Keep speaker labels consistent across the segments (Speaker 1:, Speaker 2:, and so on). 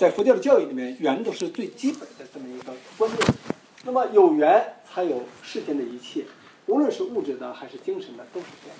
Speaker 1: 在佛教的教育里面，缘都是最基本的这么一个观念。那么有缘才有世间的一切，无论是物质的还是精神的，都是这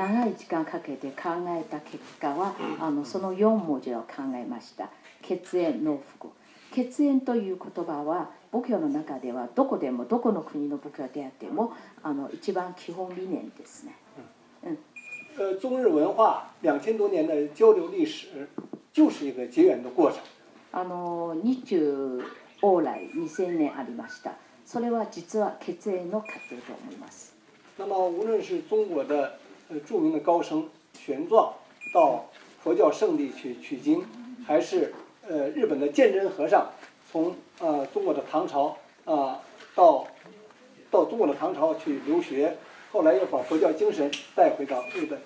Speaker 1: 样。
Speaker 2: 長い時間かけて考えた結果はあのその4文字を考えました血縁農福血縁という言葉は仏教の中ではどこでもどこの国の仏教であってもあの一番基本理念ですね。うん。
Speaker 1: 呃，中日文化两千多年の交流历史。就是一个结缘的过程。
Speaker 2: あの日中往来二千年ありました。それは実は血縁のと思います。
Speaker 1: 那么无论是中国的呃著名的高僧玄奘到佛教圣地去取经，还是呃日本的鉴真和尚从呃中国的唐朝啊到到中国的唐朝去留学，后来又把佛教精神带回到日本，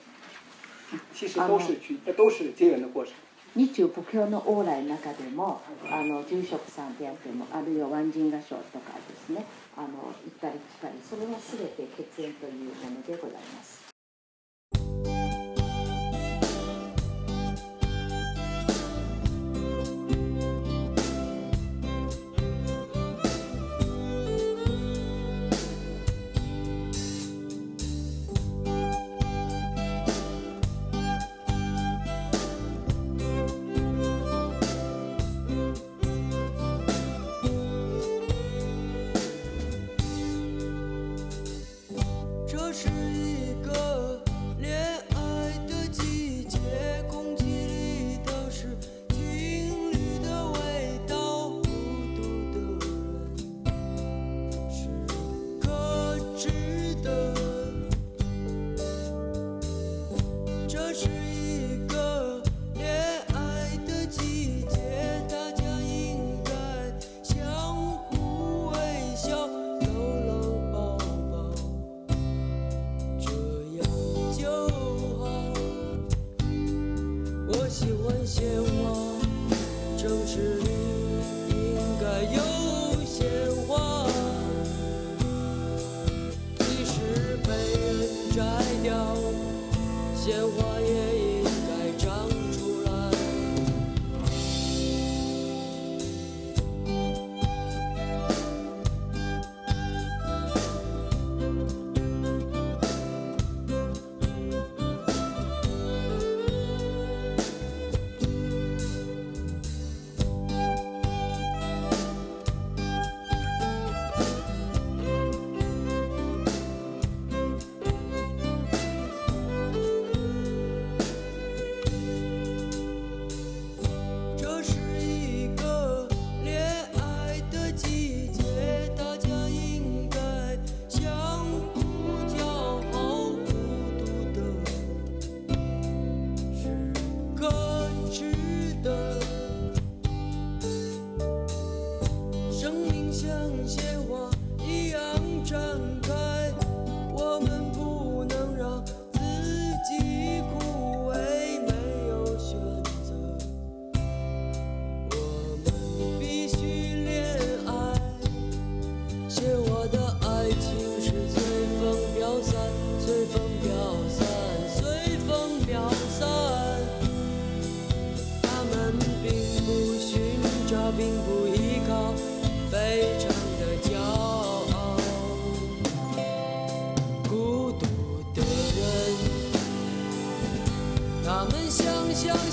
Speaker 1: 其实都是这都是结缘的过程。
Speaker 2: 日中布教の往来の中でもあの住職さんであってもあるいは万人合唱とかですねあの行ったり来たりそれは全て血縁というものでございます。
Speaker 3: 这是。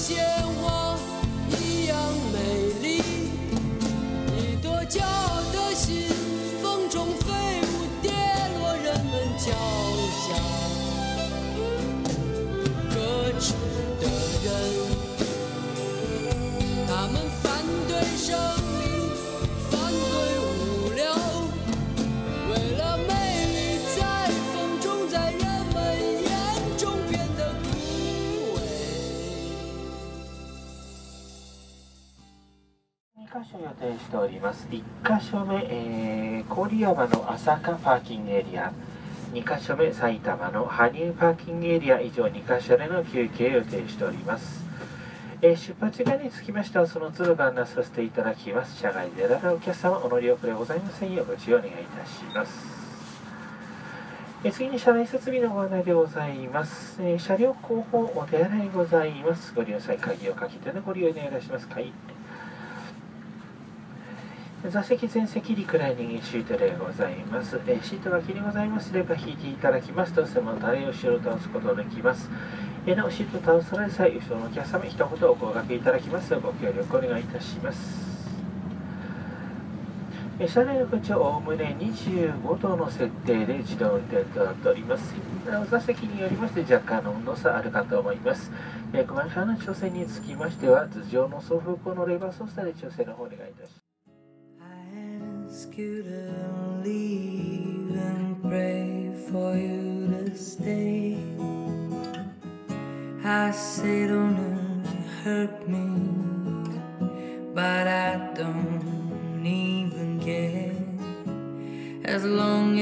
Speaker 4: ciel. 箇所予定しております1箇所目、えー、郡山の朝霞パーキングエリア2箇所目埼玉の羽生パーキングエリア以上2箇所での休憩予定しておりますえー、出発時間につきましてはその都度ご案内させていただきます車外でだらお客様お乗り遅れございませんようご注意お願いいたしますえ次に車内設備のご案内でございます、えー、車両後方お手洗いございますご利用際鍵をかけてのご利用お願いいたします、はい座席全席リクライニングシートでございます、えシートが気にございますれば引いていただきますと背もたれを後ろ倒すことができますえなおシート倒される際後ろのお客様一言お声掛けいただきますご協力お願いいたします車内の空調おおむね25度の設定で自動運転となっております座席によりまして若干の温度差あるかと思いますえー、クマの調整につきましては頭上の送風口のレバー操作で調整の方お願いいたします
Speaker 3: ask you to leave and pray for you to stay. I say, don't hurt me, but I don't even care as long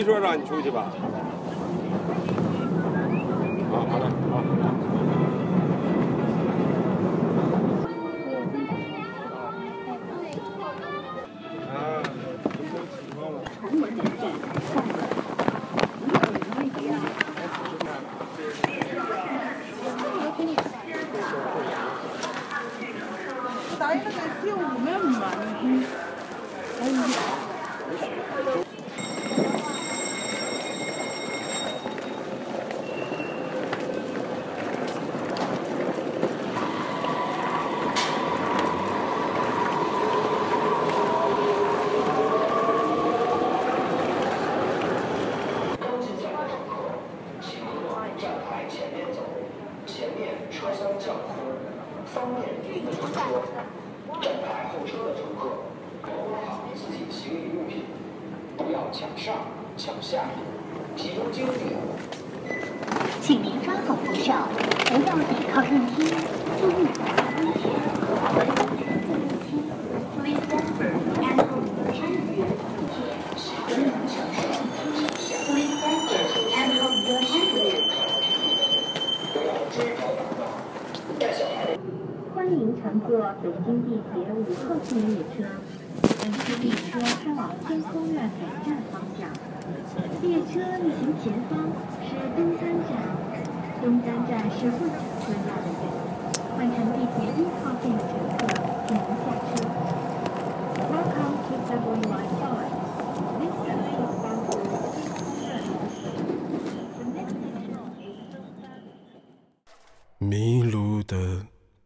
Speaker 5: 没说让你出去吧。
Speaker 6: 欢迎乘坐北京地铁五号线列车，本次列车开往天通苑北站方向。列车运行前方是东三站，东三站是换乘站，换乘地铁一号线的乘客您下。车。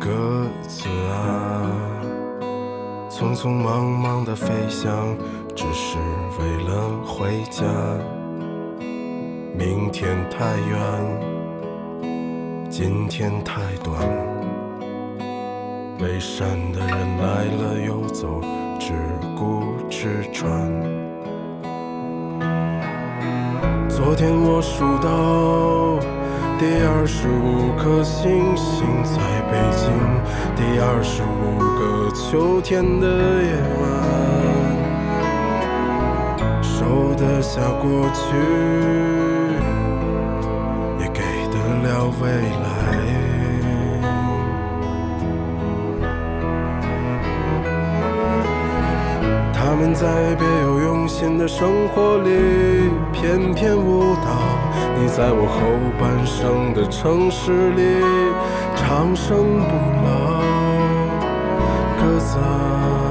Speaker 7: 鸽子啊，匆匆忙忙的飞翔，只是为了回家。明天太远，今天太短。北山的人来了又走，只顾吃穿。昨天我数到。第二十五颗星星在北京，第二十五个秋天的夜晚，收得下过去，也给得了未来。在别有用心的生活里翩翩舞蹈，你在我后半生的城市里长生不老，各自。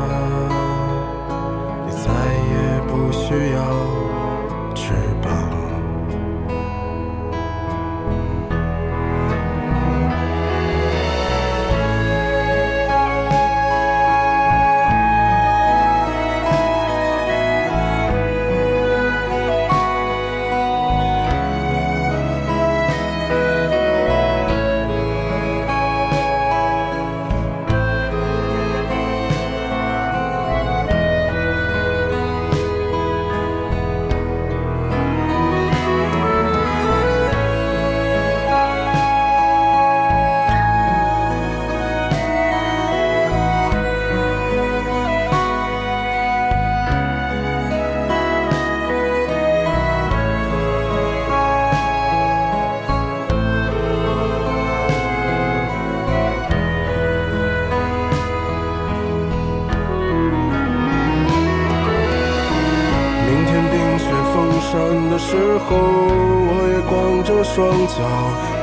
Speaker 7: 双脚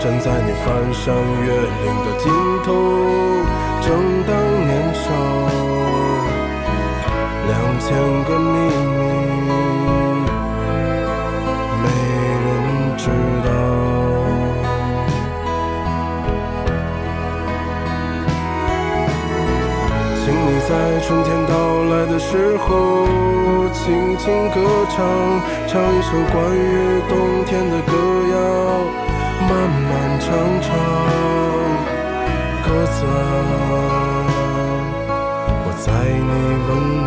Speaker 7: 站在你翻山越岭的尽头，正当年少，两千个秘密。春天到来的时候，轻轻歌唱，唱一首关于冬天的歌谣，慢慢唱唱，歌啊，我在你温暖。